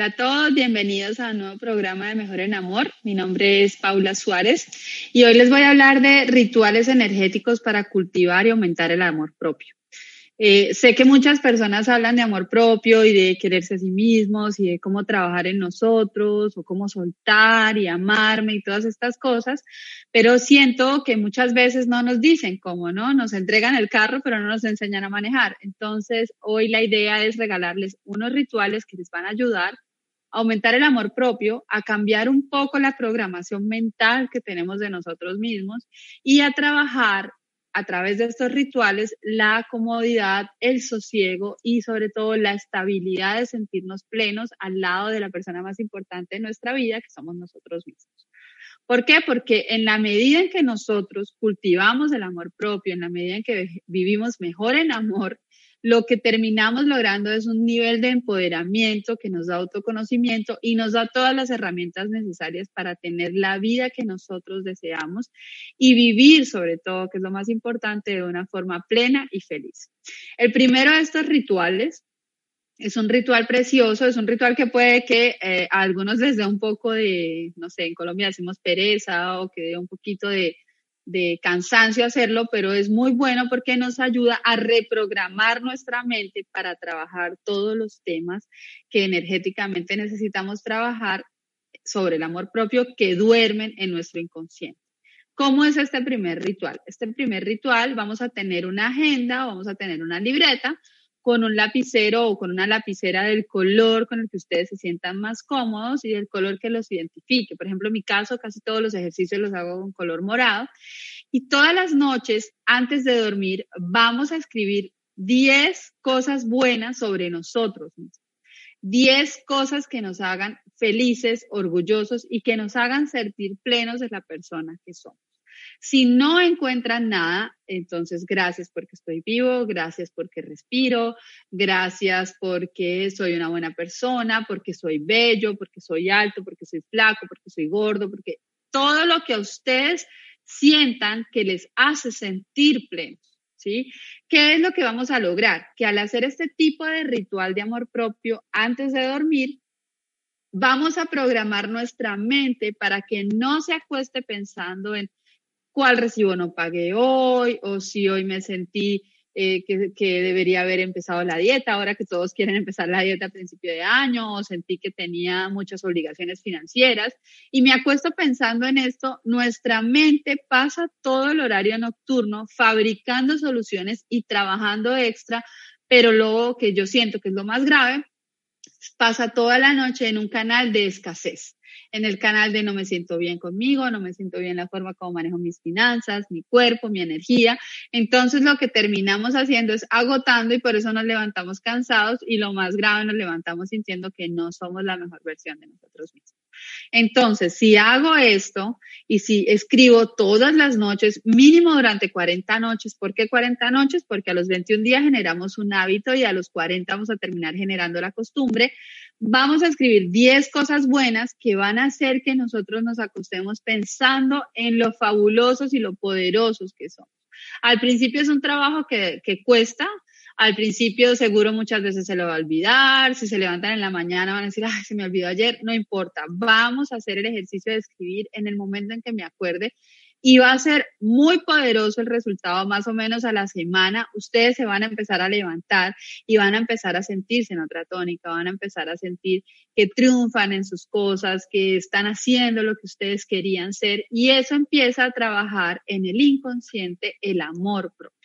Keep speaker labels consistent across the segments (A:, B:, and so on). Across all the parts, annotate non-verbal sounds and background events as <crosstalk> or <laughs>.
A: Hola a todos, bienvenidos a un nuevo programa de Mejor en Amor. Mi nombre es Paula Suárez y hoy les voy a hablar de rituales energéticos para cultivar y aumentar el amor propio. Eh, sé que muchas personas hablan de amor propio y de quererse a sí mismos y de cómo trabajar en nosotros o cómo soltar y amarme y todas estas cosas, pero siento que muchas veces no nos dicen cómo, ¿no? Nos entregan el carro, pero no nos enseñan a manejar. Entonces, hoy la idea es regalarles unos rituales que les van a ayudar aumentar el amor propio, a cambiar un poco la programación mental que tenemos de nosotros mismos y a trabajar a través de estos rituales la comodidad, el sosiego y sobre todo la estabilidad de sentirnos plenos al lado de la persona más importante de nuestra vida, que somos nosotros mismos. ¿Por qué? Porque en la medida en que nosotros cultivamos el amor propio, en la medida en que vivimos mejor en amor, lo que terminamos logrando es un nivel de empoderamiento que nos da autoconocimiento y nos da todas las herramientas necesarias para tener la vida que nosotros deseamos y vivir sobre todo, que es lo más importante, de una forma plena y feliz. El primero de estos rituales es un ritual precioso, es un ritual que puede que eh, a algunos les dé un poco de, no sé, en Colombia decimos pereza o que dé un poquito de, de cansancio hacerlo, pero es muy bueno porque nos ayuda a reprogramar nuestra mente para trabajar todos los temas que energéticamente necesitamos trabajar sobre el amor propio que duermen en nuestro inconsciente. ¿Cómo es este primer ritual? Este primer ritual vamos a tener una agenda, vamos a tener una libreta con un lapicero o con una lapicera del color con el que ustedes se sientan más cómodos y del color que los identifique. Por ejemplo, en mi caso, casi todos los ejercicios los hago con color morado. Y todas las noches, antes de dormir, vamos a escribir 10 cosas buenas sobre nosotros mismos. 10 cosas que nos hagan felices, orgullosos y que nos hagan sentir plenos de la persona que somos. Si no encuentran nada, entonces gracias porque estoy vivo, gracias porque respiro, gracias porque soy una buena persona, porque soy bello, porque soy alto, porque soy flaco, porque soy gordo, porque todo lo que a ustedes sientan que les hace sentir plenos. ¿Sí? ¿Qué es lo que vamos a lograr? Que al hacer este tipo de ritual de amor propio antes de dormir, vamos a programar nuestra mente para que no se acueste pensando en cuál recibo no pagué hoy o si hoy me sentí eh, que, debería haber empezado la dieta, ahora que todos quieren empezar la dieta a principio de año, o sentí que tenía muchas obligaciones financieras. Y me acuesto pensando en esto, nuestra mente pasa todo el horario nocturno fabricando soluciones y trabajando extra, pero luego que yo siento que es lo más grave, pasa toda la noche en un canal de escasez en el canal de no me siento bien conmigo, no me siento bien la forma como manejo mis finanzas, mi cuerpo, mi energía. Entonces lo que terminamos haciendo es agotando y por eso nos levantamos cansados y lo más grave nos levantamos sintiendo que no somos la mejor versión de nosotros mismos. Entonces, si hago esto y si escribo todas las noches, mínimo durante 40 noches, ¿por qué 40 noches? Porque a los 21 días generamos un hábito y a los 40 vamos a terminar generando la costumbre. Vamos a escribir 10 cosas buenas que van a hacer que nosotros nos acostemos pensando en lo fabulosos y lo poderosos que somos. Al principio es un trabajo que, que cuesta, al principio seguro muchas veces se lo va a olvidar, si se levantan en la mañana van a decir, ay, se me olvidó ayer, no importa, vamos a hacer el ejercicio de escribir en el momento en que me acuerde y va a ser muy poderoso el resultado más o menos a la semana. Ustedes se van a empezar a levantar y van a empezar a sentirse en otra tónica, van a empezar a sentir que triunfan en sus cosas, que están haciendo lo que ustedes querían ser y eso empieza a trabajar en el inconsciente el amor propio.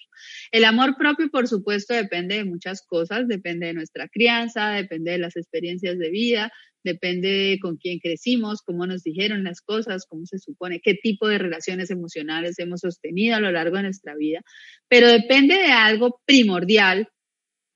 A: El amor propio, por supuesto, depende de muchas cosas, depende de nuestra crianza, depende de las experiencias de vida, depende de con quién crecimos, cómo nos dijeron las cosas, cómo se supone, qué tipo de relaciones emocionales hemos sostenido a lo largo de nuestra vida, pero depende de algo primordial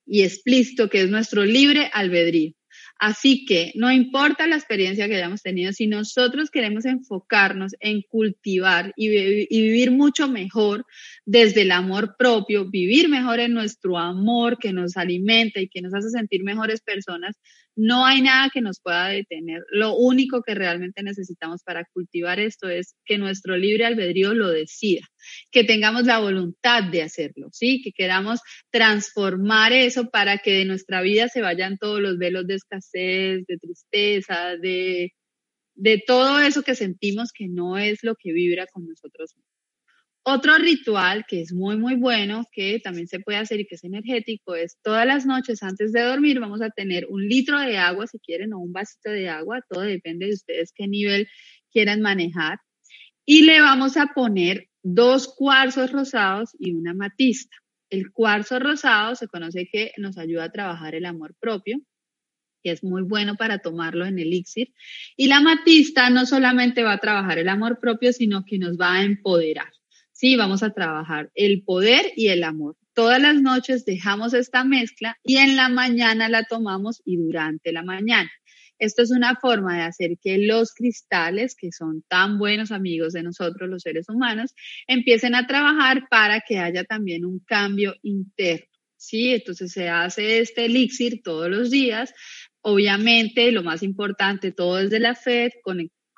A: y explícito que es nuestro libre albedrío. Así que no importa la experiencia que hayamos tenido, si nosotros queremos enfocarnos en cultivar y, vivir mucho mejor desde el amor propio, vivir mejor en nuestro amor que nos alimenta y que nos hace sentir mejores personas, no hay nada que nos pueda detener. Lo único que realmente necesitamos para cultivar esto es que nuestro libre albedrío lo decida, que tengamos la voluntad de hacerlo, ¿sí? Que queramos transformar eso para que de nuestra vida se vayan todos los velos de escasez, de tristeza, de, de todo eso que sentimos que no es lo que vibra con nosotros mismos. Otro ritual que es muy, muy bueno, que también se puede hacer y que es energético, es todas las noches antes de dormir vamos a tener un litro de agua, si quieren, o un vasito de agua, todo depende de ustedes qué nivel quieran manejar. Y le vamos a poner dos cuarzos rosados y una matista. El cuarzo rosado se conoce que nos ayuda a trabajar el amor propio, que es muy bueno para tomarlo en elixir. Y la matista no solamente va a trabajar el amor propio, sino que nos va a empoderar. Sí, vamos a trabajar el poder y el amor. Todas las noches dejamos esta mezcla y en la mañana la tomamos y durante la mañana. Esto es una forma de hacer que los cristales, que son tan buenos amigos de nosotros los seres humanos, empiecen a trabajar para que haya también un cambio interno. Sí, entonces se hace este elixir todos los días. Obviamente, lo más importante, todo es de la fe,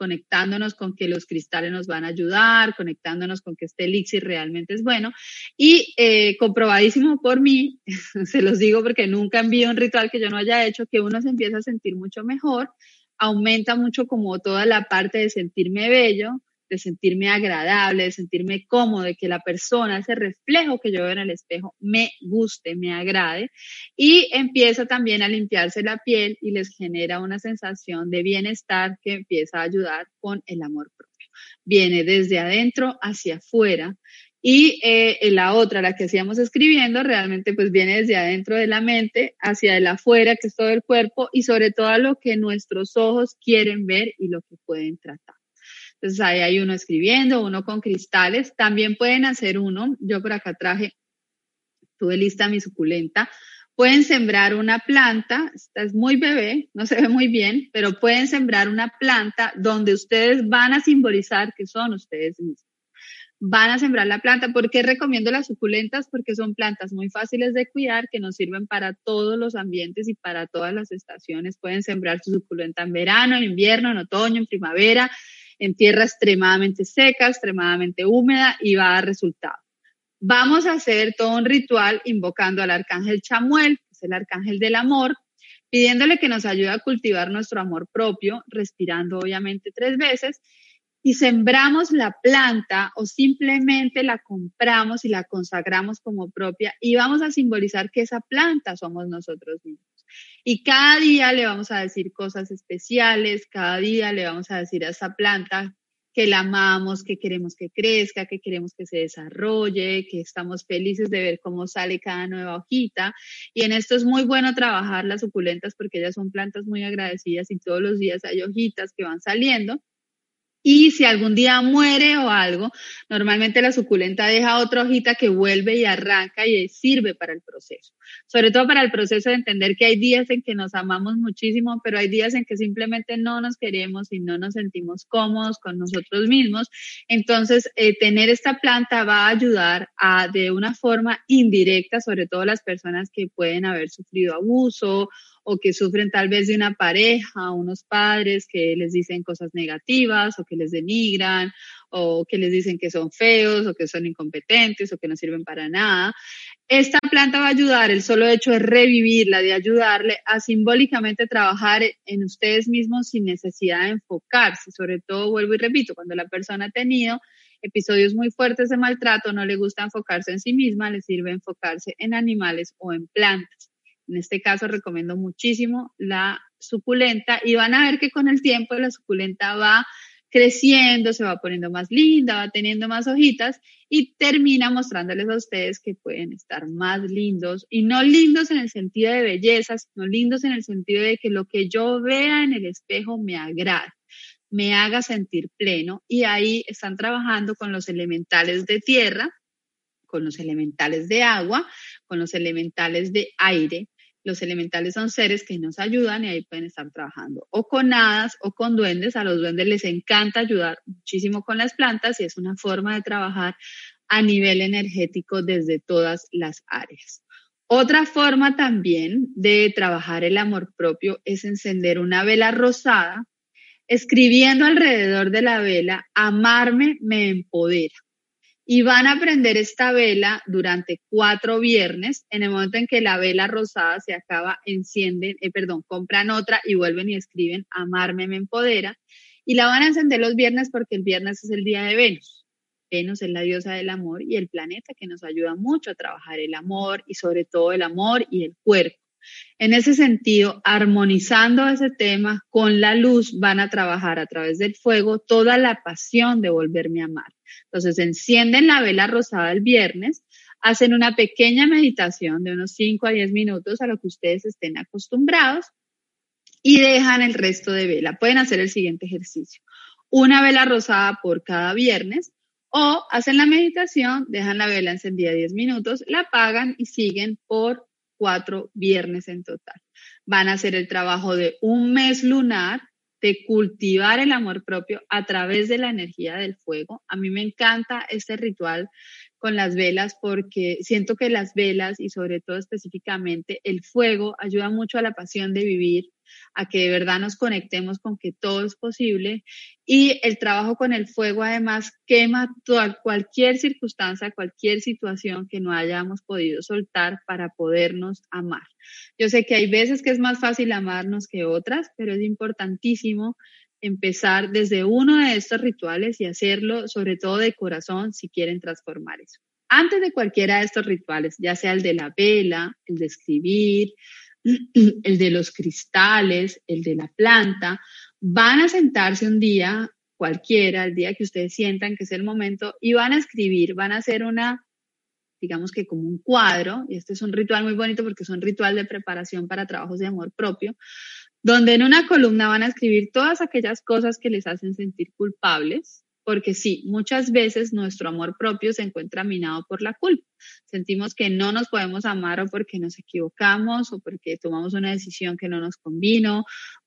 A: conectándonos con que los cristales nos van a ayudar, conectándonos con que este elixir realmente es bueno. Y eh, comprobadísimo por mí, <laughs> se los digo porque nunca envío un ritual que yo no haya hecho, que uno se empieza a sentir mucho mejor, aumenta mucho como toda la parte de sentirme bello, de sentirme agradable, de sentirme cómodo, de que la persona, ese reflejo que yo veo en el espejo, me guste, me agrade. Y empieza también a limpiarse la piel y les genera una sensación de bienestar que empieza a ayudar con el amor propio. Viene desde adentro hacia afuera. Y eh, la otra, la que hacíamos escribiendo, realmente pues viene desde adentro de la mente hacia el afuera, que es todo el cuerpo, y sobre todo lo que nuestros ojos quieren ver y lo que pueden tratar. Entonces ahí hay uno escribiendo, uno con cristales. También pueden hacer uno, yo por acá traje, tuve lista mi suculenta. Pueden sembrar una planta, esta es muy bebé, no se ve muy bien, pero pueden sembrar una planta donde ustedes van a simbolizar que son ustedes mismos. Van a sembrar la planta. ¿Por qué recomiendo las suculentas? Porque son plantas muy fáciles de cuidar, que nos sirven para todos los ambientes y para todas las estaciones. Pueden sembrar su suculenta en verano, en invierno, en otoño, en primavera en tierra extremadamente seca, extremadamente húmeda y va a dar resultado. Vamos a hacer todo un ritual invocando al arcángel Chamuel, que es el arcángel del amor, pidiéndole que nos ayude a cultivar nuestro amor propio, respirando obviamente tres veces, y sembramos la planta o simplemente la compramos y la consagramos como propia y vamos a simbolizar que esa planta somos nosotros mismos. Y cada día le vamos a decir cosas especiales, cada día le vamos a decir a esa planta que la amamos, que queremos que crezca, que queremos que se desarrolle, que estamos felices de ver cómo sale cada nueva hojita. Y en esto es muy bueno trabajar las suculentas porque ellas son plantas muy agradecidas y todos los días hay hojitas que van saliendo. Y si algún día muere o algo, normalmente la suculenta deja otra hojita que vuelve y arranca y sirve para el proceso. Sobre todo para el proceso de entender que hay días en que nos amamos muchísimo, pero hay días en que simplemente no nos queremos y no nos sentimos cómodos con nosotros mismos. Entonces, eh, tener esta planta va a ayudar a, de una forma indirecta, sobre todo las personas que pueden haber sufrido abuso o que sufren tal vez de una pareja, unos padres que les dicen cosas negativas o que les denigran o que les dicen que son feos o que son incompetentes o que no sirven para nada. Esta planta va a ayudar, el solo hecho de revivirla, de ayudarle a simbólicamente trabajar en ustedes mismos sin necesidad de enfocarse. Sobre todo, vuelvo y repito, cuando la persona ha tenido episodios muy fuertes de maltrato, no le gusta enfocarse en sí misma, le sirve enfocarse en animales o en plantas. En este caso recomiendo muchísimo la suculenta y van a ver que con el tiempo la suculenta va creciendo, se va poniendo más linda, va teniendo más hojitas y termina mostrándoles a ustedes que pueden estar más lindos y no lindos en el sentido de belleza, sino lindos en el sentido de que lo que yo vea en el espejo me agrade me haga sentir pleno y ahí están trabajando con los elementales de tierra, con los elementales de agua, con los elementales de aire. Los elementales son seres que nos ayudan y ahí pueden estar trabajando o con hadas o con duendes. A los duendes les encanta ayudar muchísimo con las plantas y es una forma de trabajar a nivel energético desde todas las áreas. Otra forma también de trabajar el amor propio es encender una vela rosada escribiendo alrededor de la vela, amarme me empodera. Y van a prender esta vela durante cuatro viernes. En el momento en que la vela rosada se acaba, encienden, eh, perdón, compran otra y vuelven y escriben, amarme me empodera. Y la van a encender los viernes porque el viernes es el día de Venus. Venus es la diosa del amor y el planeta que nos ayuda mucho a trabajar el amor y sobre todo el amor y el cuerpo. En ese sentido, armonizando ese tema con la luz, van a trabajar a través del fuego toda la pasión de volverme a amar. Entonces, encienden la vela rosada el viernes, hacen una pequeña meditación de unos 5 a 10 minutos a lo que ustedes estén acostumbrados y dejan el resto de vela. Pueden hacer el siguiente ejercicio. Una vela rosada por cada viernes o hacen la meditación, dejan la vela encendida 10 minutos, la apagan y siguen por cuatro viernes en total. Van a hacer el trabajo de un mes lunar, de cultivar el amor propio a través de la energía del fuego. A mí me encanta este ritual con las velas porque siento que las velas y sobre todo específicamente el fuego ayuda mucho a la pasión de vivir, a que de verdad nos conectemos con que todo es posible y el trabajo con el fuego además quema toda, cualquier circunstancia, cualquier situación que no hayamos podido soltar para podernos amar. Yo sé que hay veces que es más fácil amarnos que otras, pero es importantísimo empezar desde uno de estos rituales y hacerlo sobre todo de corazón si quieren transformar eso. Antes de cualquiera de estos rituales, ya sea el de la vela, el de escribir, <clears throat> el de los cristales, el de la planta, van a sentarse un día cualquiera, el día que ustedes sientan que es el momento, y van a escribir, van a hacer una, digamos que como un cuadro, y este es un ritual muy bonito porque es un ritual de preparación para trabajos de amor propio, donde en una columna van a escribir todas aquellas cosas que les hacen sentir culpables, porque sí, muchas veces nuestro amor propio se encuentra minado por la culpa. Sentimos que no nos podemos amar o porque nos equivocamos o porque tomamos una decisión que no nos convino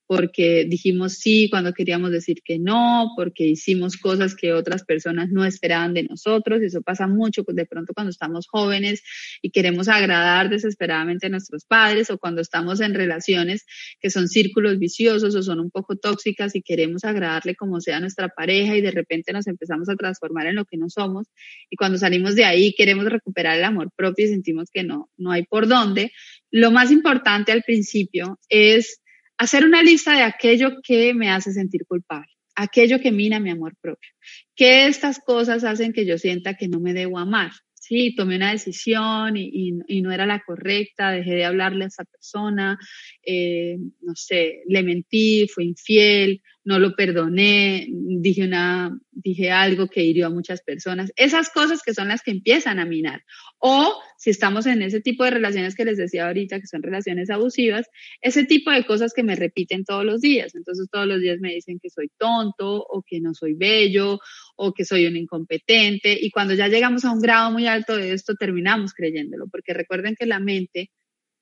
A: porque dijimos sí cuando queríamos decir que no, porque hicimos cosas que otras personas no esperaban de nosotros. Eso pasa mucho de pronto cuando estamos jóvenes y queremos agradar desesperadamente a nuestros padres o cuando estamos en relaciones que son círculos viciosos o son un poco tóxicas y queremos agradarle como sea a nuestra pareja y de repente nos empezamos a transformar en lo que no somos y cuando salimos de ahí queremos recuperar el amor propio y sentimos que no, no hay por dónde. Lo más importante al principio es hacer una lista de aquello que me hace sentir culpable, aquello que mina mi amor propio. ¿Qué estas cosas hacen que yo sienta que no me debo amar? Sí, tomé una decisión y, no era la correcta, dejé de hablarle a esa persona, eh, no sé, le mentí, fui infiel, no lo perdoné, dije, una, dije algo que hirió a muchas personas. Esas cosas que son las que empiezan a minar. O si estamos en ese tipo de relaciones que les decía ahorita, que son relaciones abusivas, ese tipo de cosas que me repiten todos los días. Entonces todos los días me dicen que soy tonto o que no soy bello o que soy un incompetente. Y cuando ya llegamos a un grado muy alto de esto, terminamos creyéndolo, porque recuerden que la mente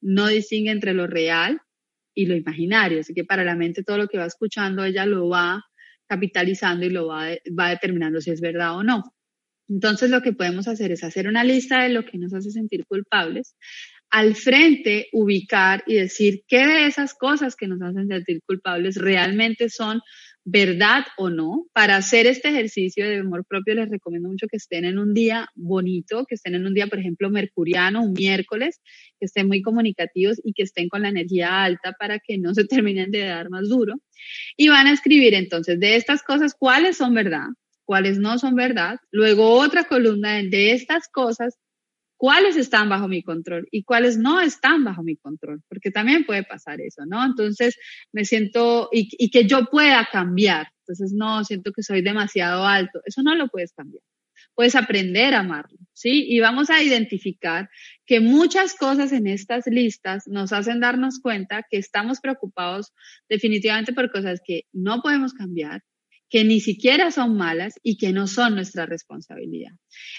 A: no distingue entre lo real y lo imaginario. Así que para la mente todo lo que va escuchando, ella lo va capitalizando y lo va, va determinando si es verdad o no. Entonces lo que podemos hacer es hacer una lista de lo que nos hace sentir culpables, al frente ubicar y decir qué de esas cosas que nos hacen sentir culpables realmente son verdad o no. Para hacer este ejercicio de amor propio les recomiendo mucho que estén en un día bonito, que estén en un día, por ejemplo, mercuriano, un miércoles, que estén muy comunicativos y que estén con la energía alta para que no <laughs> se terminen de dar más duro. Y van a escribir entonces de estas cosas cuáles son verdad, cuáles no son verdad. Luego otra columna de estas cosas cuáles están bajo mi control y cuáles no están bajo mi control, porque también puede pasar eso, ¿no? Entonces me siento, y, que yo pueda cambiar, entonces no, siento que soy demasiado alto, eso no lo puedes cambiar puedes aprender a amarlo, ¿sí? Y vamos a identificar que muchas cosas en estas listas nos hacen darnos cuenta que estamos preocupados definitivamente por cosas que no podemos cambiar, que ni siquiera son malas y que no son nuestra responsabilidad.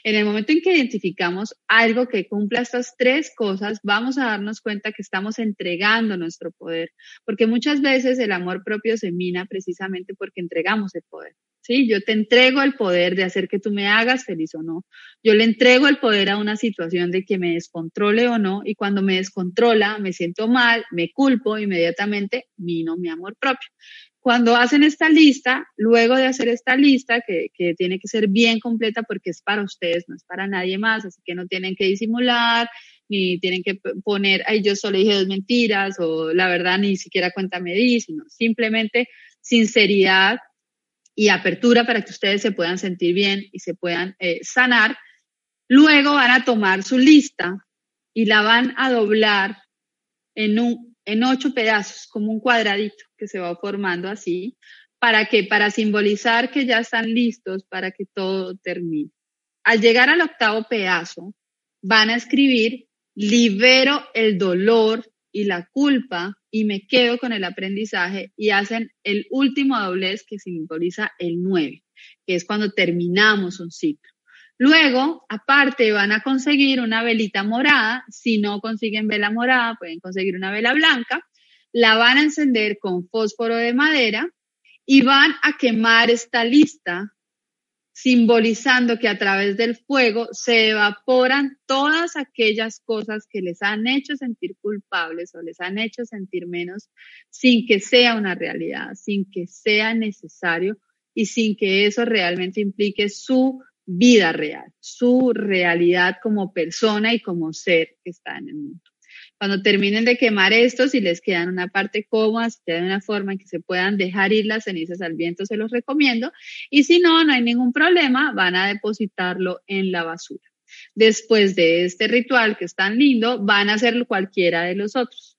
A: En el momento en que identificamos algo que cumpla estas tres cosas, vamos a darnos cuenta que estamos entregando nuestro poder, porque muchas veces el amor propio se mina precisamente porque entregamos el poder. ¿sí? Yo te entrego el poder de hacer que tú me hagas feliz o no. Yo le entrego el poder a una situación de que me descontrole o no, y cuando me descontrola, me siento mal, me culpo, inmediatamente mino mi amor propio. Cuando hacen esta lista, luego de hacer esta lista, que, tiene que ser bien completa porque es para ustedes, no es para nadie más, así que no tienen que disimular, ni tienen que poner, ay, yo solo dije dos mentiras, o la verdad ni siquiera cuenta me di, sino simplemente sinceridad y apertura para que ustedes se puedan sentir bien y se puedan eh, sanar. Luego van a tomar su lista y la van a doblar en, un, en ocho pedazos, como un cuadradito que se va formando así. ¿Para que Para simbolizar que ya están listos para que todo termine. Al llegar al octavo pedazo, van a escribir, libero el dolor y la culpa y me quedo con el aprendizaje y hacen el último doblez que simboliza el 9, que es cuando terminamos un ciclo. Luego, aparte, van a conseguir una velita morada. Si no consiguen vela morada, pueden conseguir una vela blanca. La van a encender con fósforo de madera y van a quemar esta lista simbolizando que a través del fuego se evaporan todas aquellas cosas que les han hecho sentir culpables o les han hecho sentir menos sin que sea una realidad, sin que sea necesario y sin que eso realmente implique su vida real, su realidad como persona y como ser que está en el mundo. Cuando terminen de quemar esto, si les quedan una parte cómoda, si queda una forma en que se puedan dejar ir las cenizas al viento, se los recomiendo. Y si no, no hay ningún problema, van a depositarlo en la basura. Después de este ritual que es tan lindo, van a hacer cualquiera de los otros.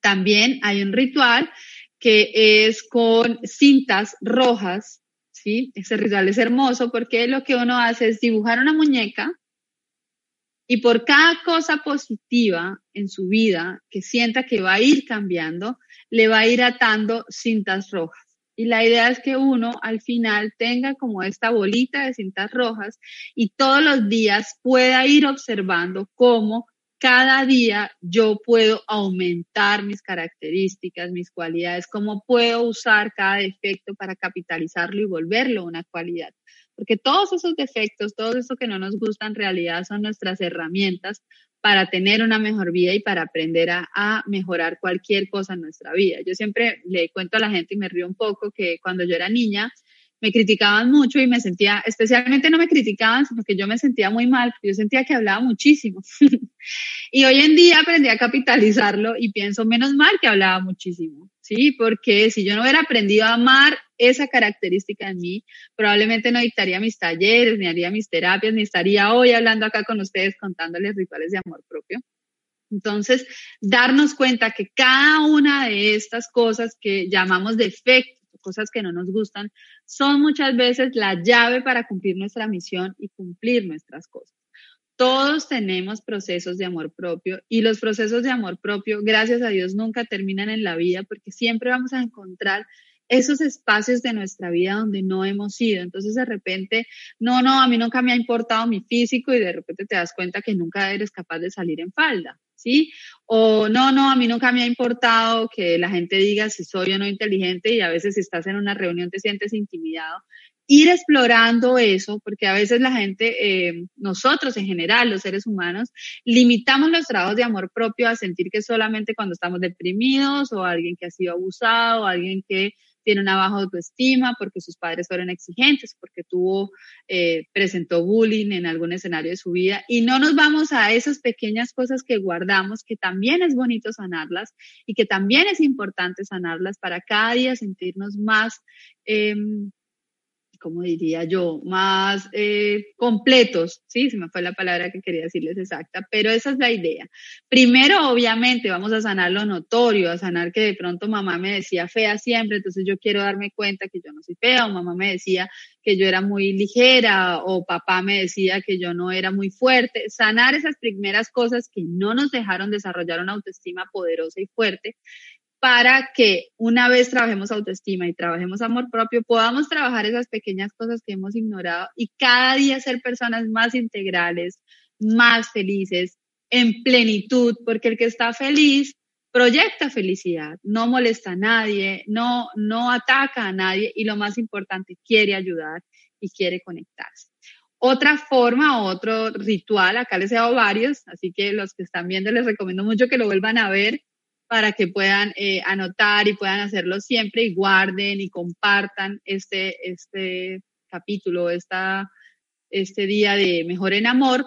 A: También hay un ritual que es con cintas rojas, ¿sí? Ese ritual es hermoso porque lo que uno hace es dibujar una muñeca y por cada cosa positiva en su vida que sienta que va a ir cambiando, le va a ir atando cintas rojas. Y la idea es que uno al final tenga como esta bolita de cintas rojas y todos los días pueda ir observando cómo cada día yo puedo aumentar mis características, mis cualidades, cómo puedo usar cada defecto para capitalizarlo y volverlo una cualidad porque todos esos defectos, todo eso que no nos gusta en realidad son nuestras herramientas para tener una mejor vida y para aprender a, mejorar cualquier cosa en nuestra vida. Yo siempre le cuento a la gente y me río un poco que cuando yo era niña me criticaban mucho y me sentía, especialmente no me criticaban, sino que yo me sentía muy mal, yo sentía que hablaba muchísimo. <laughs> y hoy en día aprendí a capitalizarlo y pienso menos mal que hablaba muchísimo. ¿sí? Porque si yo no hubiera aprendido a amar esa característica en mí, probablemente no dictaría mis talleres, ni haría mis terapias, ni estaría hoy hablando acá con ustedes contándoles rituales de amor propio. Entonces, darnos cuenta que cada una de estas cosas que llamamos defectos, cosas que no nos gustan, son muchas veces la llave para cumplir nuestra misión y cumplir nuestras cosas. Todos tenemos procesos de amor propio y los procesos de amor propio, gracias a Dios, nunca terminan en la vida porque siempre vamos a encontrar esos espacios de nuestra vida donde no hemos ido. Entonces de repente, no, no, a mí nunca me ha importado mi físico y de repente te das cuenta que nunca eres capaz de salir en falda. ¿Sí? O no, no, a mí nunca me ha importado que la gente diga si soy o no inteligente y a veces si estás en una reunión te sientes intimidado ir explorando eso, porque a veces la gente, eh, nosotros en general, los seres humanos, limitamos los trabajos de amor propio a sentir que solamente cuando estamos deprimidos o alguien que ha sido abusado o alguien que tiene una baja autoestima porque sus padres fueron exigentes, porque tuvo, eh, presentó bullying en algún escenario de su vida. Y no nos vamos a esas pequeñas cosas que guardamos, que también es bonito sanarlas y que también es importante sanarlas para cada día sentirnos más, eh, como diría yo, más eh, completos, sí, se me fue la palabra que quería decirles exacta, pero esa es la idea. Primero, obviamente, vamos a sanar lo notorio, a sanar que de pronto mamá me decía fea siempre, entonces yo quiero darme cuenta que yo no soy fea, o mamá me decía que yo era muy ligera, o papá me decía que yo no era muy fuerte. Sanar esas primeras cosas que no nos dejaron desarrollar una autoestima poderosa y fuerte para que una vez trabajemos autoestima y trabajemos amor propio, podamos trabajar esas pequeñas cosas que hemos ignorado y cada día ser personas más integrales, más felices, en plenitud, porque el que está feliz proyecta felicidad, no molesta a nadie, no, no ataca a nadie y lo más importante, quiere ayudar y quiere conectarse. Otra forma, otro ritual, acá les he dado varios, así que los que están viendo les recomiendo mucho que lo vuelvan a ver, para que puedan eh, anotar y puedan hacerlo siempre y guarden y compartan este, este capítulo, esta, este día de Mejor en Amor.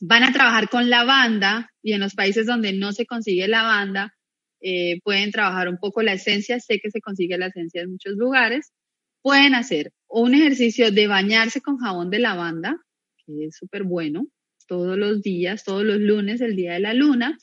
A: Van a trabajar con lavanda y en los países donde no se consigue lavanda, eh, pueden trabajar un poco la esencia. Sé que se consigue la esencia en muchos lugares. Pueden hacer un ejercicio de bañarse con jabón de lavanda, que es súper bueno, todos los días, todos los lunes, el día de la luna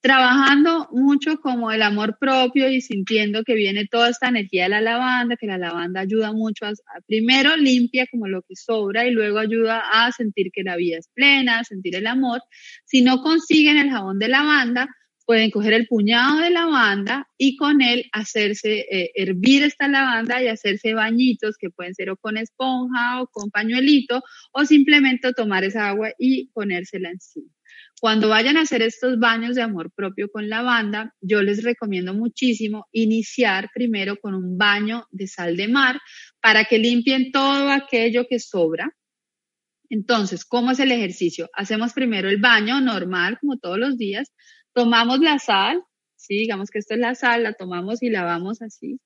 A: trabajando mucho como el amor propio y sintiendo que viene toda esta energía de la lavanda, que la lavanda ayuda mucho a, primero limpia como lo que sobra y luego ayuda a sentir que la vida es plena, a sentir el amor. Si no consiguen el jabón de lavanda, pueden coger el puñado de lavanda y con él hacerse eh, hervir esta lavanda y hacerse bañitos que pueden ser o con esponja o con pañuelito o simplemente tomar esa agua y ponérsela encima. Cuando vayan a hacer estos baños de amor propio con lavanda, yo les recomiendo muchísimo iniciar primero con un baño de sal de mar para que limpien todo aquello que sobra. Entonces, ¿cómo es el ejercicio? Hacemos primero el baño normal, como todos los días. Tomamos la sal, sí, digamos que esto es la sal, la tomamos y lavamos así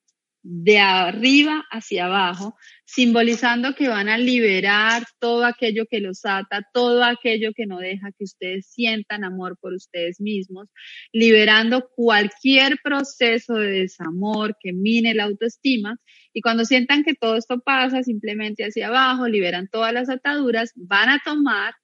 A: de arriba hacia abajo, simbolizando que van a liberar todo aquello que los ata, todo aquello que no deja que ustedes sientan amor por ustedes mismos, liberando cualquier proceso de desamor que mine la autoestima. Y cuando sientan que todo esto pasa simplemente hacia abajo, liberan todas las ataduras, van a tomar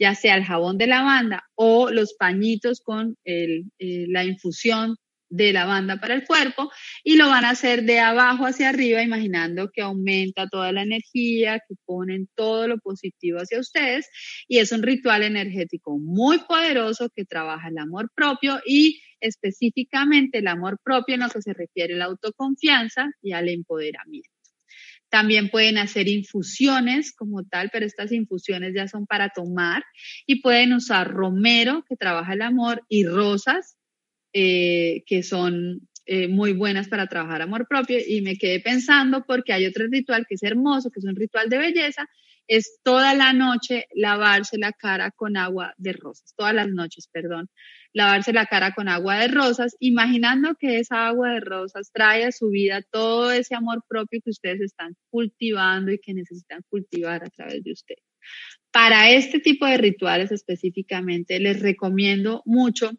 A: ya sea el jabón de lavanda o los pañitos con el, eh, la infusión de lavanda para el cuerpo y lo van a hacer de abajo hacia arriba, imaginando que aumenta toda la energía, que ponen todo lo positivo hacia ustedes y es un ritual energético muy poderoso que trabaja el amor propio y específicamente el amor propio en lo que se refiere a la autoconfianza y al empoderamiento. También pueden hacer infusiones como tal, pero estas infusiones ya son para tomar y pueden usar romero, que trabaja el amor, y rosas, eh, que son eh, muy buenas para trabajar amor propio y me quedé pensando porque hay otro ritual que es hermoso, que es un ritual de belleza, es toda la noche lavarse la cara con agua de rosas, todas las noches, perdón, lavarse la cara con agua de rosas, imaginando que esa agua de rosas trae a su vida todo ese amor propio que ustedes están cultivando y que necesitan cultivar a través de ustedes. Para este tipo de rituales específicamente, les recomiendo mucho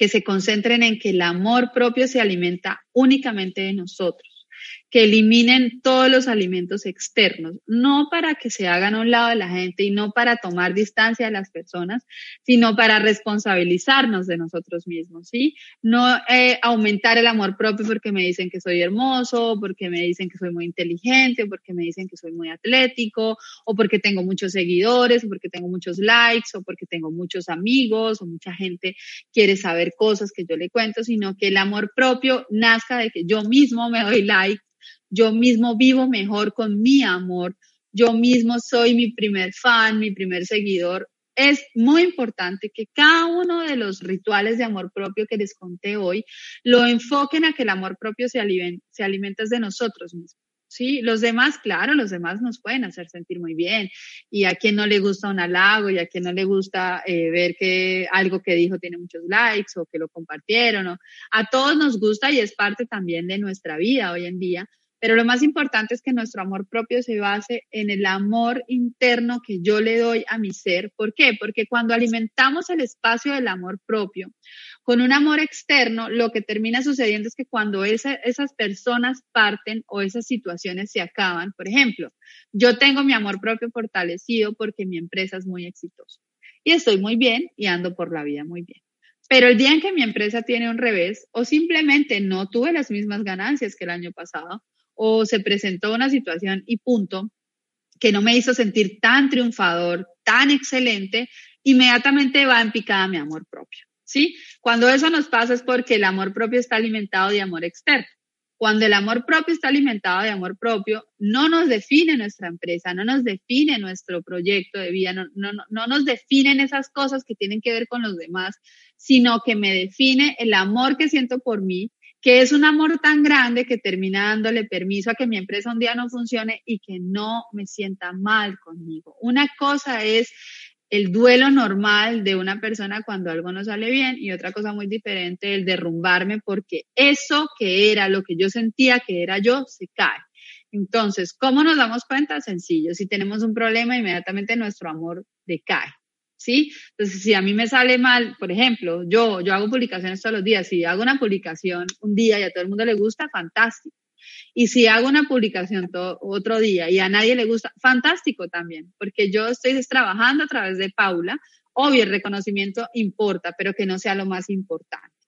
A: que se concentren en que el amor propio se alimenta únicamente de nosotros que eliminen todos los alimentos externos, no para que se hagan a un lado de la gente y no para tomar distancia de las personas, sino para responsabilizarnos de nosotros mismos, ¿sí? No eh, aumentar el amor propio porque me dicen que soy hermoso, porque me dicen que soy muy inteligente, porque me dicen que soy muy atlético, o porque tengo muchos seguidores, o porque tengo muchos likes, o porque tengo muchos amigos, o mucha gente quiere saber cosas que yo le cuento, sino que el amor propio nazca de que yo mismo me doy like yo mismo vivo mejor con mi amor, yo mismo soy mi primer fan, mi primer seguidor. Es muy importante que cada uno de los rituales de amor propio que les conté hoy lo enfoquen a que el amor propio se, alimenta, se alimenta de nosotros mismos. Sí, los demás, claro, los demás nos pueden hacer sentir muy bien. Y a quien no le gusta un halago y a quien no le gusta eh, ver que algo que dijo tiene muchos likes o que lo compartieron. O, a todos nos gusta y es parte también de nuestra vida hoy en día Pero lo más importante es que nuestro amor propio se base en el amor interno que yo le doy a mi ser. ¿Por qué? Porque cuando alimentamos el espacio del amor propio con un amor externo, lo que termina sucediendo es que cuando esas personas parten o esas situaciones se acaban, por ejemplo, yo tengo mi amor propio fortalecido porque mi empresa es muy exitosa y estoy muy bien y ando por la vida muy bien. Pero el día en que mi empresa tiene un revés o simplemente no tuve las mismas ganancias que el año pasado o se presentó una situación y punto que no me hizo sentir tan triunfador, tan excelente, inmediatamente va en picada mi amor propio. ¿Sí? Cuando eso nos pasa es porque el amor propio está alimentado de amor externo. Cuando el amor propio está alimentado de amor propio, no nos define nuestra empresa, no nos define nuestro proyecto de vida, no, no, no nos definen esas cosas que tienen que ver con los demás, sino que me define el amor que siento por mí, que es un amor tan grande que termina dándole permiso a que mi empresa un día no funcione y que no me sienta mal conmigo. Una cosa es el duelo normal de una persona cuando algo no sale bien y otra cosa muy diferente, el derrumbarme porque eso que era lo que yo sentía que era yo se cae. Entonces, ¿cómo nos damos cuenta? Sencillo, si tenemos un problema, inmediatamente nuestro amor decae. ¿Sí? Entonces, si a mí me sale mal, por ejemplo, yo, yo hago publicaciones todos los días, si hago una publicación un día y a todo el mundo le gusta, fantástico. Y si hago una publicación otro día y a nadie le gusta, fantástico también, porque yo estoy trabajando a través de Paula. Obvio, el reconocimiento importa, pero que no sea lo más importante.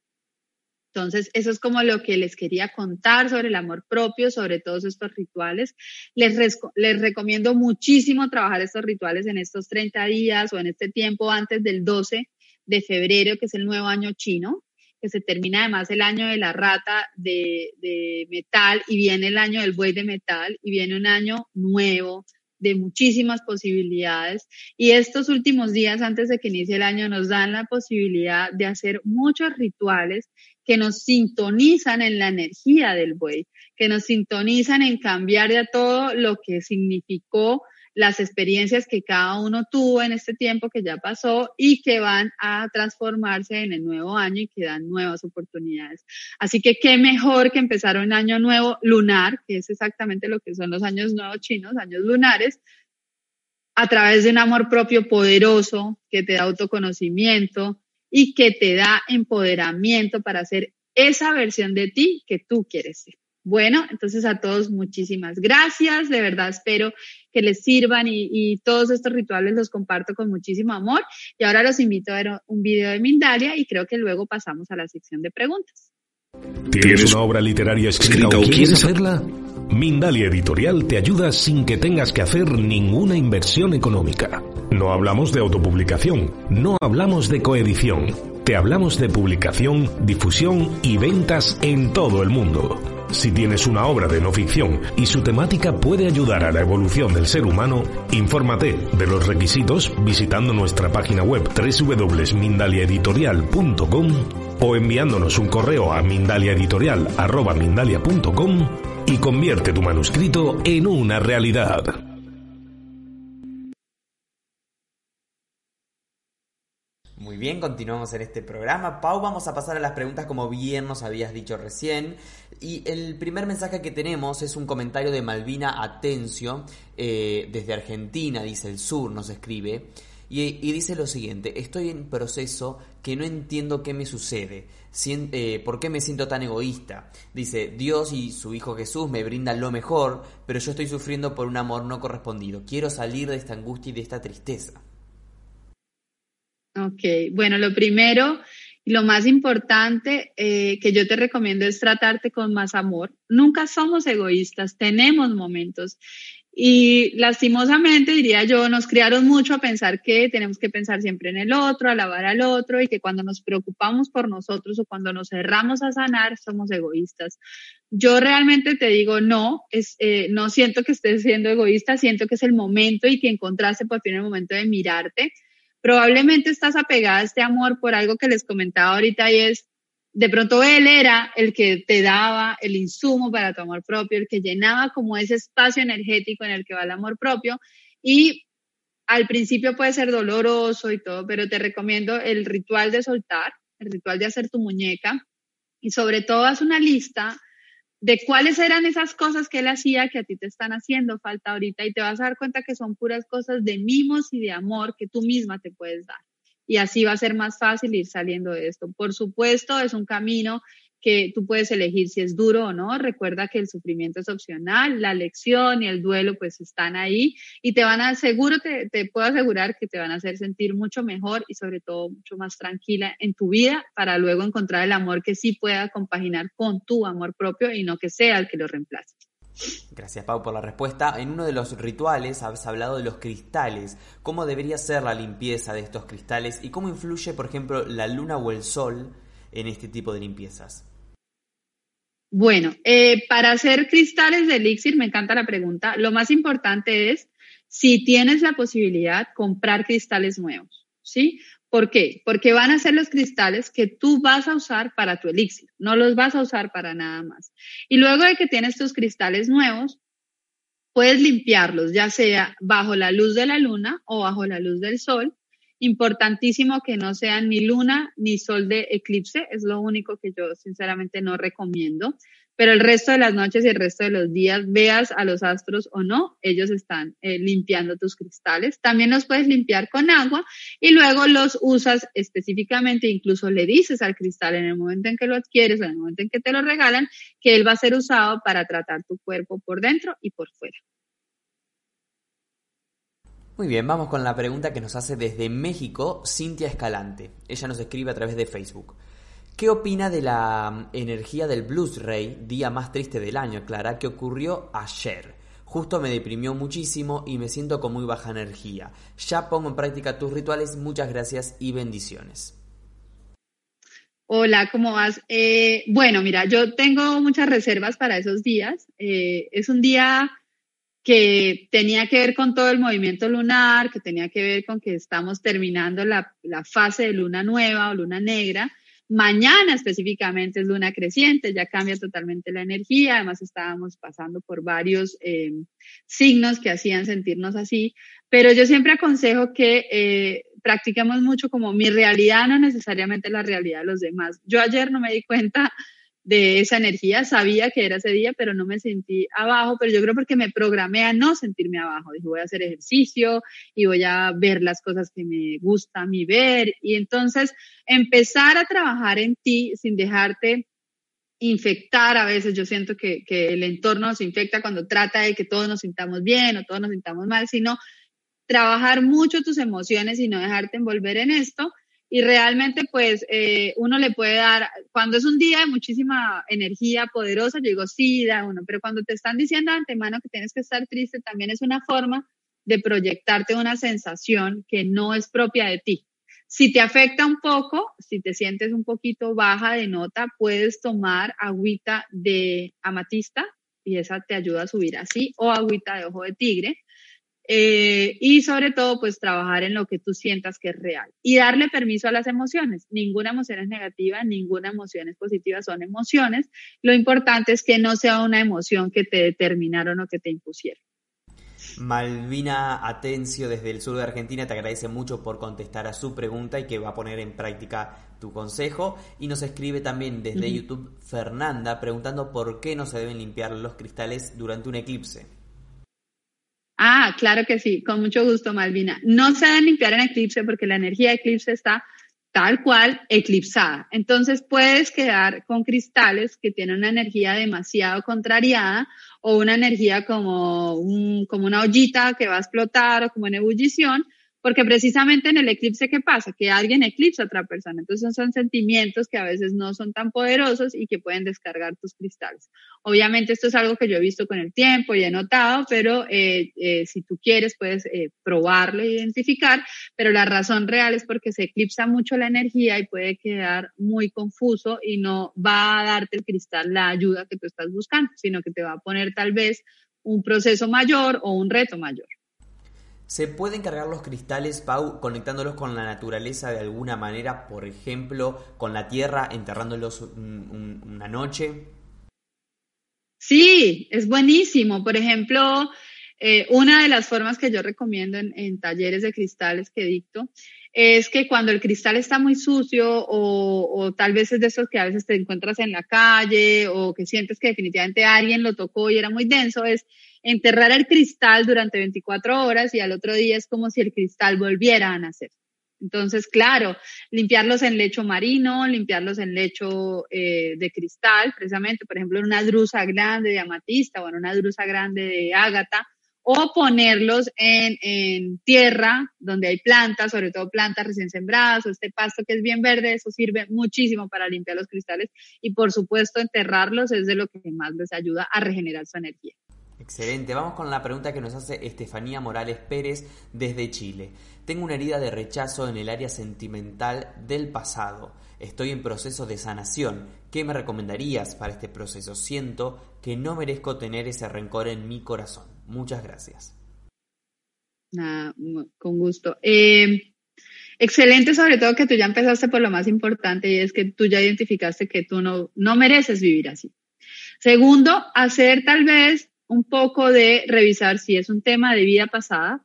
A: Entonces, eso es como lo que les quería contar sobre el amor propio, sobre todos estos rituales. Les, les recomiendo muchísimo trabajar estos rituales en estos 30 días o en este tiempo antes del 12 de febrero, que es el nuevo año chino que se termina además el año de la rata de, metal y viene el año del buey de metal y viene un año nuevo de muchísimas posibilidades. Y estos últimos días antes de que inicie el año nos dan la posibilidad de hacer muchos rituales que nos sintonizan en la energía del buey, que nos sintonizan en cambiar ya todo lo que significó las experiencias que cada uno tuvo en este tiempo que ya pasó y que van a transformarse en el nuevo año y que dan nuevas oportunidades. Así que qué mejor que empezar un año nuevo lunar, que es exactamente lo que son los años nuevos chinos, años lunares, a través de un amor propio poderoso que te da autoconocimiento y que te da empoderamiento para ser esa versión de ti que tú quieres ser. Bueno, entonces a todos muchísimas gracias, de verdad espero que les sirvan y, todos estos rituales los comparto con muchísimo amor y ahora los invito a ver un video de Mindalia y creo que luego pasamos a la sección de preguntas.
B: ¿Tienes una obra literaria escrita, o quieres hacerla? Mindalia Editorial te ayuda sin que tengas que hacer ninguna inversión económica. No hablamos de autopublicación, no hablamos de coedición, te hablamos de publicación, difusión y ventas en todo el mundo. Si tienes una obra de no ficción y su temática puede ayudar a la evolución del ser humano, infórmate de los requisitos visitando nuestra página web www.mindaliaeditorial.com o enviándonos un correo a mindaliaeditorial.com y convierte tu manuscrito en una realidad.
C: Muy bien, continuamos en este programa. Pau, vamos a pasar a las preguntas como bien nos habías dicho recién. Y el primer mensaje que tenemos es un comentario de Malvina Atencio, eh, desde Argentina, dice el sur, nos escribe. Y, dice lo siguiente, estoy en proceso que no entiendo qué me sucede, eh, por qué me siento tan egoísta. Dice, Dios y su Hijo Jesús me brindan lo mejor, pero yo estoy sufriendo por un amor no correspondido. Quiero salir de esta angustia y de esta tristeza.
A: Ok, bueno, lo primero y lo más importante eh, que yo te recomiendo es tratarte con más amor. Nunca somos egoístas, tenemos momentos. Y lastimosamente, diría yo, nos criaron mucho a pensar que tenemos que pensar siempre en el otro, alabar al otro y que cuando nos preocupamos por nosotros o cuando nos cerramos a sanar, somos egoístas. Yo realmente te digo, no, eh, no siento que estés siendo egoísta, siento que es el momento y que encontraste por fin el momento de mirarte probablemente estás apegada a este amor por algo que les comentaba ahorita y es, de pronto él era el que te daba el insumo para tu amor propio, el que llenaba como ese espacio energético en el que va el amor propio y al principio puede ser doloroso y todo, pero te recomiendo el ritual de soltar, el ritual de hacer tu muñeca y sobre todo haz una lista de cuáles eran esas cosas que él hacía que a ti te están haciendo falta ahorita y te vas a dar cuenta que son puras cosas de mimos y de amor que tú misma te puedes dar. Y así va a ser más fácil ir saliendo de esto. Por supuesto, es un camino que tú puedes elegir si es duro o no. Recuerda que el sufrimiento es opcional, la lección y el duelo pues están ahí y te van a, seguro te, te puedo asegurar que te van a hacer sentir mucho mejor y sobre todo mucho más tranquila en tu vida para luego encontrar el amor que sí pueda compaginar con tu amor propio y no que sea el que lo reemplace.
C: Gracias Pau por la respuesta. En uno de los rituales has hablado de los cristales. ¿Cómo debería ser la limpieza de estos cristales y cómo influye, por ejemplo, la luna o el sol en este tipo de limpiezas?
A: Bueno, eh, para hacer cristales de elixir, me encanta la pregunta, lo más importante es, si tienes la posibilidad, comprar cristales nuevos, ¿sí? ¿Por qué? Porque van a ser los cristales que tú vas a usar para tu elixir, no los vas a usar para nada más. Y luego de que tienes tus cristales nuevos, puedes limpiarlos, ya sea bajo la luz de la luna o bajo la luz del sol, Importantísimo que no sean ni luna ni sol de eclipse, es lo único que yo sinceramente no recomiendo. Pero el resto de las noches y el resto de los días, veas a los astros o no, ellos están eh, limpiando tus cristales. También los puedes limpiar con agua y luego los usas específicamente, incluso le dices al cristal en el momento en que lo adquieres o en el momento en que te lo regalan, que él va a ser usado para tratar tu cuerpo por dentro y por fuera.
C: Muy bien, vamos con la pregunta que nos hace desde México Cintia Escalante. Ella nos escribe a través de Facebook. ¿Qué opina de la mm, energía del Blues Ray, día más triste del año, Clara, que ocurrió ayer? Justo me deprimió muchísimo y me siento con muy baja energía. Ya pongo en práctica tus rituales, muchas gracias y bendiciones.
A: Hola, ¿cómo vas? Eh, bueno, mira, yo tengo muchas reservas para esos días. Eh, es un día que tenía que ver con todo el movimiento lunar, que tenía que ver con que estamos terminando la, fase de luna nueva o luna negra. Mañana específicamente es luna creciente, ya cambia totalmente la energía, además estábamos pasando por varios eh, signos que hacían sentirnos así, pero yo siempre aconsejo que eh, practiquemos mucho como mi realidad, no necesariamente la realidad de los demás. Yo ayer no me di cuenta de esa energía, sabía que era ese día, pero no me sentí abajo, pero yo creo porque me programé a no sentirme abajo, dije voy a hacer ejercicio y voy a ver las cosas que me gusta a mí ver y entonces empezar a trabajar en ti sin dejarte infectar a veces, yo siento que, que el entorno nos infecta cuando trata de que todos nos sintamos bien o todos nos sintamos mal, sino trabajar mucho tus emociones y no dejarte envolver en esto y realmente pues eh, uno le puede dar, cuando es un día de muchísima energía poderosa, yo digo, sí, da uno, pero cuando te están diciendo de antemano que tienes que estar triste, también es una forma de proyectarte una sensación que no es propia de ti. Si te afecta un poco, si te sientes un poquito baja de nota, puedes tomar agüita de amatista y esa te ayuda a subir así, o agüita de ojo de tigre eh, y sobre todo, pues trabajar en lo que tú sientas que es real y darle permiso a las emociones. Ninguna emoción es negativa, ninguna emoción es positiva, son emociones. Lo importante es que no sea una emoción que te determinaron o que te impusieron.
C: Malvina Atencio desde el sur de Argentina te agradece mucho por contestar a su pregunta y que va a poner en práctica tu consejo. Y nos escribe también desde YouTube Fernanda preguntando por qué no se deben limpiar los cristales durante un eclipse.
A: Ah, claro que sí, con mucho gusto, Malvina. No se deben limpiar en eclipse porque la energía de eclipse está tal cual eclipsada. Entonces puedes quedar con cristales que tienen una energía demasiado contrariada o una energía como, como una ollita que va a explotar o como en ebullición, porque precisamente en el eclipse, ¿qué pasa? Que alguien eclipsa a otra persona. Entonces son sentimientos que a veces no son tan poderosos y que pueden descargar tus cristales. Obviamente esto es algo que yo he visto con el tiempo y he notado, pero eh, eh, si tú quieres puedes eh, probarlo e identificar, pero la razón real es porque se eclipsa mucho la energía y puede quedar muy confuso y no va a darte el cristal la ayuda que tú estás buscando, sino que te va a poner tal vez un proceso mayor o un reto mayor.
C: ¿Se pueden cargar los cristales, Pau, conectándolos con la naturaleza de alguna manera? Por ejemplo, con la tierra, enterrándolos una noche.
A: Sí, es buenísimo. Por ejemplo, eh, una de las formas que yo recomiendo en, talleres de cristales que dicto es que cuando el cristal está muy sucio o, tal vez es de esos que a veces te encuentras en la calle o que sientes que definitivamente alguien lo tocó y era muy denso, es enterrar el cristal durante 24 horas y al otro día es como si el cristal volviera a nacer. Entonces, claro, limpiarlos en lecho marino, limpiarlos en lecho eh, de cristal, precisamente, por ejemplo, en una drusa grande de amatista o en una drusa grande de ágata, o ponerlos en, tierra donde hay plantas, sobre todo plantas recién sembradas o este pasto que es bien verde, eso sirve muchísimo para limpiar los cristales y por supuesto enterrarlos es de lo que más les ayuda a regenerar su energía.
C: Excelente, vamos con la pregunta que nos hace Estefanía Morales Pérez desde Chile. Tengo una herida de rechazo en el área sentimental del pasado. Estoy en proceso de sanación. ¿Qué me recomendarías para este proceso? Siento que no merezco tener ese rencor en mi corazón. Muchas gracias.
A: con gusto. Eh, excelente, sobre todo que tú ya empezaste por lo más importante y es que tú ya identificaste que tú no, no mereces vivir así. Segundo, hacer tal vez un poco de revisar si es un tema de vida pasada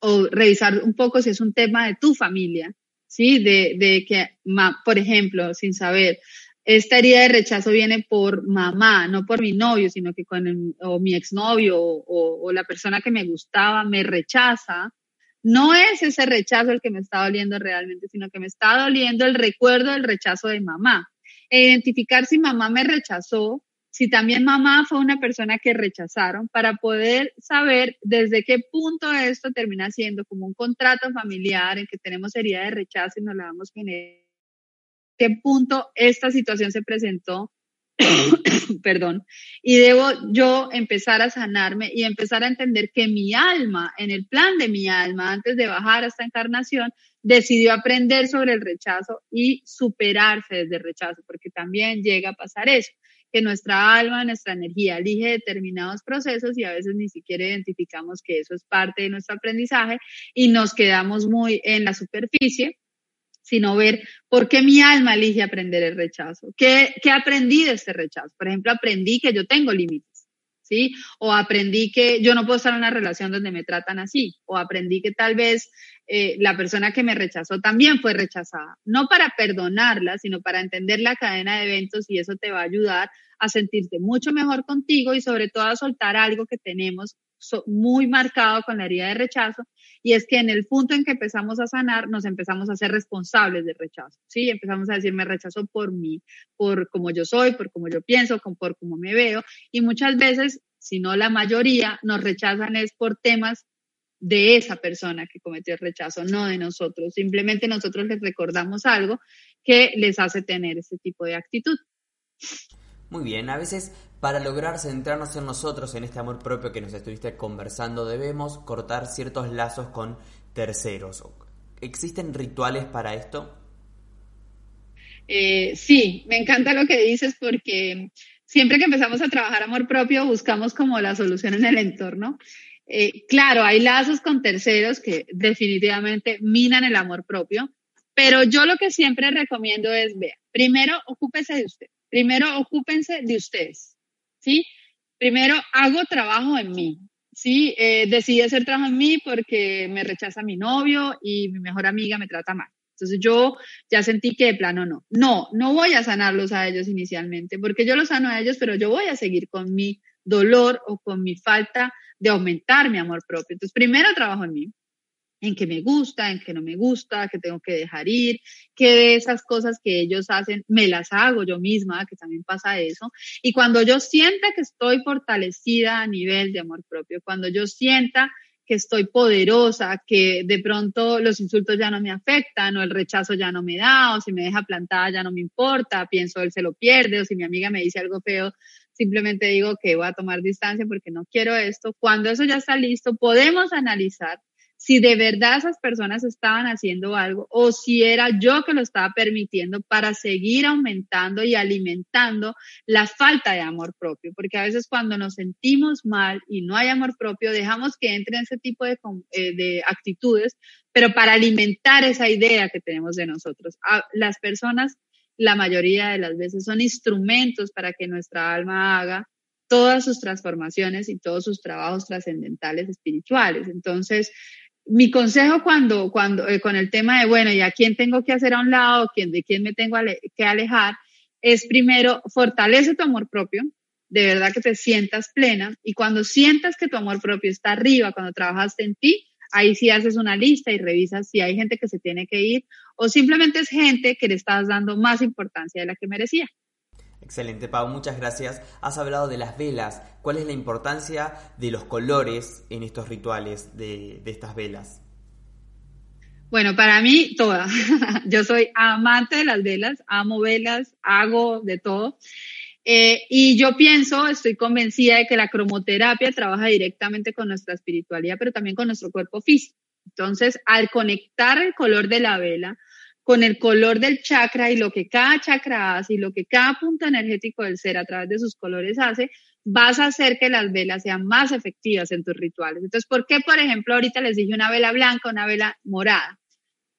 A: o revisar un poco si es un tema de tu familia, ¿sí? De, de que, por ejemplo, sin saber, esta herida de rechazo viene por mamá, no por mi novio, sino que con o mi exnovio o, o la persona que me gustaba me rechaza. No es ese rechazo el que me está doliendo realmente, sino que me está doliendo el recuerdo del rechazo de mamá. E identificar si mamá me rechazó, si también mamá fue una persona que rechazaron, para poder saber desde qué punto esto termina siendo como un contrato familiar en que tenemos herida de rechazo y nos la vamos a generar qué punto esta situación se presentó, <coughs> perdón, y debo yo empezar a sanarme y empezar a entender que mi alma, en el plan de mi alma, antes de bajar a esta encarnación, decidió aprender sobre el rechazo y superarse desde rechazo, porque también llega a pasar eso que nuestra alma, nuestra energía elige determinados procesos y a veces ni siquiera identificamos que eso es parte de nuestro aprendizaje y nos quedamos muy en la superficie sino ver por qué mi alma elige aprender el rechazo. ¿Qué, ¿Qué aprendí de este rechazo? Por ejemplo, aprendí que yo tengo límites, ¿sí? O aprendí que yo no puedo estar en una relación donde me tratan así. O aprendí que tal vez eh, la persona que me rechazó también fue rechazada. No para perdonarla, sino para entender la cadena de eventos y eso te va a ayudar a sentirte mucho mejor contigo y sobre todo a soltar algo que tenemos muy marcado con la herida de rechazo, y es que en el punto en que empezamos a sanar, nos empezamos a ser responsables del rechazo, ¿sí? Empezamos a decir, me rechazo por mí, por cómo yo soy, por cómo yo pienso, por cómo me veo, y muchas veces, si no la mayoría, nos rechazan es por temas de esa persona que cometió el rechazo, no de nosotros. Simplemente nosotros les recordamos algo que les hace tener ese tipo de actitud.
C: Muy bien, a veces para lograr centrarnos en nosotros, en este amor propio que nos estuviste conversando, debemos cortar ciertos lazos con terceros. ¿Existen rituales para esto?
A: Eh, sí, me encanta lo que dices porque siempre que empezamos a trabajar amor propio buscamos como la solución en el entorno. Eh, claro, hay lazos con terceros que definitivamente minan el amor propio, pero yo lo que siempre recomiendo es, vea, primero ocúpese de usted. Primero, ocúpense de ustedes, ¿sí? Primero, hago trabajo en mí, ¿sí? Eh, decidí hacer trabajo en mí porque me rechaza mi novio y mi mejor amiga me trata mal. Entonces yo ya sentí que de plano no. No, no voy a sanarlos a ellos inicialmente, porque yo los sano a ellos, pero yo voy a seguir con mi dolor o con mi falta de aumentar mi amor propio. Entonces primero trabajo en mí en que me gusta, en que no me gusta, que tengo que dejar ir, que de esas cosas que ellos hacen me las hago yo misma, que también pasa eso. Y cuando yo sienta que estoy fortalecida a nivel de amor propio, cuando yo sienta que estoy poderosa, que de pronto los insultos ya no me afectan o el rechazo ya no me da o si me deja plantada ya no me importa, pienso él se lo pierde o si mi amiga me dice algo feo, simplemente digo que voy a tomar distancia porque no quiero esto. Cuando eso ya está listo, podemos analizar si de verdad esas personas estaban haciendo algo o si era yo que lo estaba permitiendo para seguir aumentando y alimentando la falta de amor propio. Porque a veces cuando nos sentimos mal y no hay amor propio, dejamos que entren ese tipo de, eh, de actitudes, pero para alimentar esa idea que tenemos de nosotros. Las personas, la mayoría de las veces, son instrumentos para que nuestra alma haga todas sus transformaciones y todos sus trabajos trascendentales espirituales. Entonces, mi consejo cuando, cuando, eh, con el tema de, bueno, ¿y a quién tengo que hacer a un lado? ¿quién, ¿De quién me tengo que alejar? Es primero, fortalece tu amor propio, de verdad que te sientas plena y cuando sientas que tu amor propio está arriba, cuando trabajaste en ti, ahí sí haces una lista y revisas si hay gente que se tiene que ir o simplemente es gente que le estás dando más importancia de la que merecía.
C: Excelente, Pau, muchas gracias. Has hablado de las velas. ¿Cuál es la importancia de los colores en estos rituales de, estas velas?
A: Bueno, para mí, toda. <laughs> Yo soy amante de las velas, amo velas, hago de todo. Eh, y yo pienso, estoy convencida de que la cromoterapia trabaja directamente con nuestra espiritualidad, pero también con nuestro cuerpo físico. Entonces, al conectar el color de la vela con el color del chakra y lo que cada chakra hace y lo que cada punto energético del ser a través de sus colores hace, vas a hacer que las velas sean más efectivas en tus rituales. Entonces, ¿por qué, por ejemplo, ahorita les dije una vela blanca, una vela morada?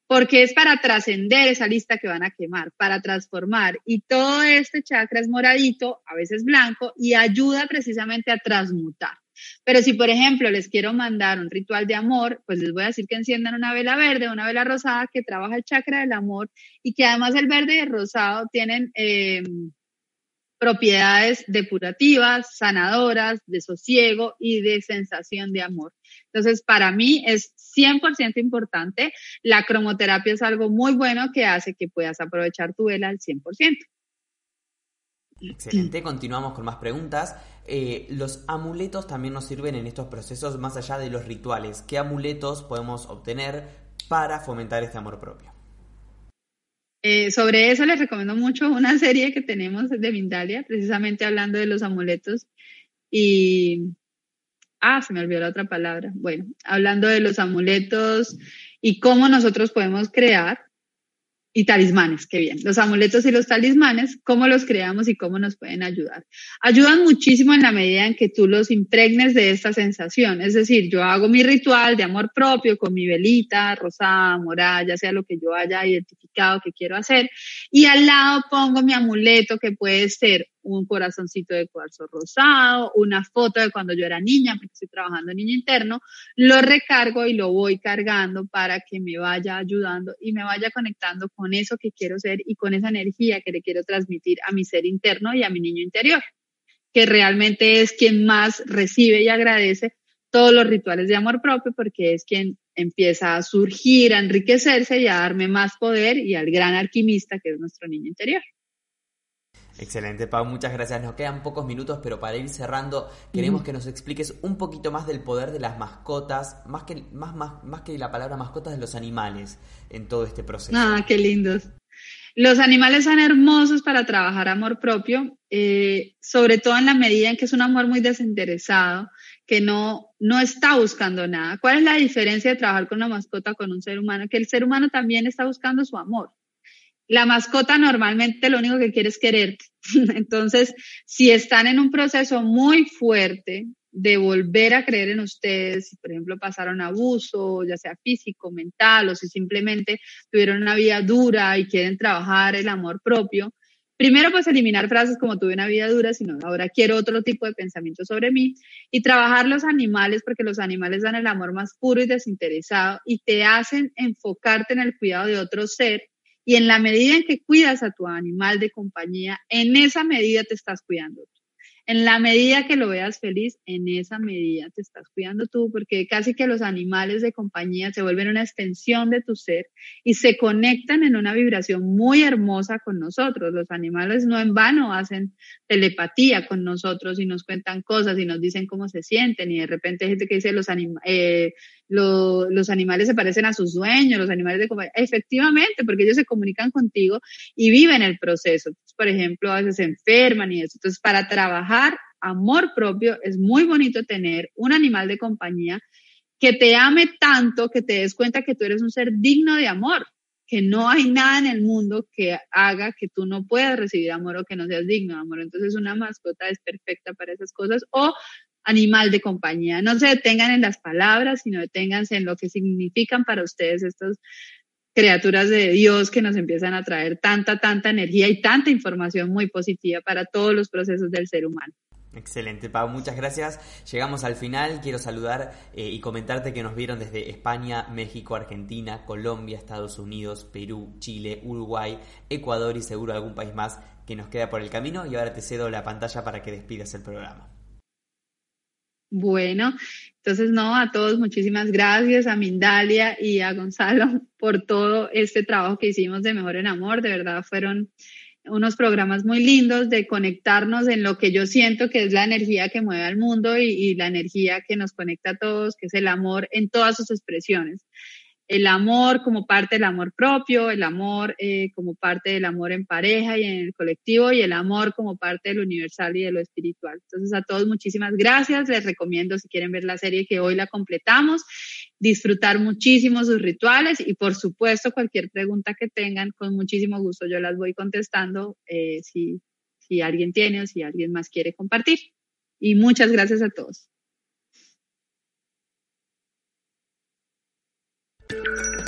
A: porque es para trascender esa lista que van a quemar, para transformar. Y todo este chakra es moradito, a veces blanco, y ayuda precisamente a transmutar. Pero si, por ejemplo, les quiero mandar un ritual de amor, pues les voy a decir que enciendan una vela verde, una vela rosada que trabaja el chakra del amor y que además el verde y el rosado tienen eh, propiedades depurativas, sanadoras, de sosiego y de sensación de amor. Entonces, para mí es 100% importante. La cromoterapia es algo muy bueno que hace que puedas aprovechar tu vela al 100%.
C: Excelente, continuamos con más preguntas. Eh, los amuletos también nos sirven en estos procesos más allá de los rituales. ¿Qué amuletos podemos obtener para fomentar este amor propio?
A: Eh, sobre eso les recomiendo mucho una <laughs> serie que tenemos de Mindalia, precisamente hablando de los amuletos. Y, ah, se me olvidó la otra palabra. Bueno, hablando de los amuletos y cómo nosotros podemos crear y talismanes, qué bien. Los amuletos y los talismanes, cómo los creamos y cómo nos pueden ayudar. Ayudan muchísimo en la medida en que tú los impregnes de esta sensación. Es decir, yo hago mi ritual de amor propio con mi velita rosada, morada, ya sea lo que yo haya identificado que quiero hacer. Y al lado pongo mi amuleto que puede ser un corazoncito de cuarzo rosado, una foto de cuando yo era niña, porque estoy trabajando en niño interno, lo recargo y lo voy cargando para que me vaya ayudando y me vaya conectando con eso que quiero ser y con esa energía que le quiero transmitir a mi ser interno y a mi niño interior, que realmente es quien más recibe y agradece todos los rituales de amor propio porque es quien empieza a surgir, a enriquecerse y a darme más poder y al gran alquimista que es nuestro niño interior.
C: Excelente, Pau, muchas gracias. Nos quedan pocos minutos, pero para ir cerrando, queremos que nos expliques un poquito más del poder de las mascotas, más que, más, más, más que la palabra mascotas, de los animales en todo este proceso.
A: Ah, qué lindos. Los animales son hermosos para trabajar amor propio, eh, sobre todo en la medida en que es un amor muy desinteresado, que no, no está buscando nada. ¿Cuál es la diferencia de trabajar con una mascota con un ser humano? Que el ser humano también está buscando su amor la mascota normalmente lo único que quiere es quererte. <laughs> Entonces, si están en un proceso muy fuerte de volver a creer en ustedes, si por ejemplo pasaron abuso, ya sea físico, mental, o si simplemente tuvieron una vida dura y quieren trabajar el amor propio, primero pues eliminar frases como tuve una vida dura, sino ahora quiero otro tipo de pensamiento sobre mí y trabajar los animales porque los animales dan el amor más puro y desinteresado y te hacen enfocarte en el cuidado de otro ser y en la medida en que cuidas a tu animal de compañía, en esa medida te estás cuidando. En la medida que lo veas feliz, en esa medida te estás cuidando tú, porque casi que los animales de compañía se vuelven una extensión de tu ser y se conectan en una vibración muy hermosa con nosotros. Los animales no en vano hacen telepatía con nosotros y nos cuentan cosas y nos dicen cómo se sienten y de repente hay gente que dice los, eh, los animales se parecen a sus dueños, los animales de compañía. Efectivamente, porque ellos se comunican contigo y viven el proceso. por ejemplo, a veces se enferman y eso. Entonces, para trabajar amor propio, es muy bonito tener un animal de compañía que te ame tanto que te des cuenta que tú eres un ser digno de amor, que no hay nada en el mundo que haga que tú no puedas recibir amor o que no seas digno de amor. Entonces una mascota es perfecta para esas cosas o animal de compañía. No se detengan en las palabras, sino deténganse en lo que significan para ustedes estas criaturas de Dios que nos empiezan a traer tanta, tanta energía y tanta información muy positiva para todos los procesos del ser humano.
C: Excelente, Pau, muchas gracias. Llegamos al final. Quiero saludar eh, y comentarte que nos vieron desde España, México, Argentina, Colombia, Estados Unidos, Perú, Chile, Uruguay, Ecuador y seguro algún país más que nos queda por el camino. Y ahora te cedo la pantalla para que despidas el programa.
A: Bueno, entonces no, a todos muchísimas gracias, a Mindalia y a Gonzalo <laughs> por todo este trabajo que hicimos de Mejor en Amor. De verdad fueron unos programas muy lindos de conectarnos en lo que yo siento que es la energía que mueve al mundo y, y, la energía que nos conecta a todos, que es el amor en todas sus expresiones el amor como parte del amor propio, el amor eh, como parte del amor en pareja y en el colectivo y el amor como parte del universal y de lo espiritual. Entonces a todos muchísimas gracias, les recomiendo si quieren ver la serie que hoy la completamos, disfrutar muchísimo sus rituales y por supuesto cualquier pregunta que tengan, con muchísimo gusto yo las voy contestando eh, si, si alguien tiene o si alguien más quiere compartir. Y muchas gracias a todos.
B: Thank you.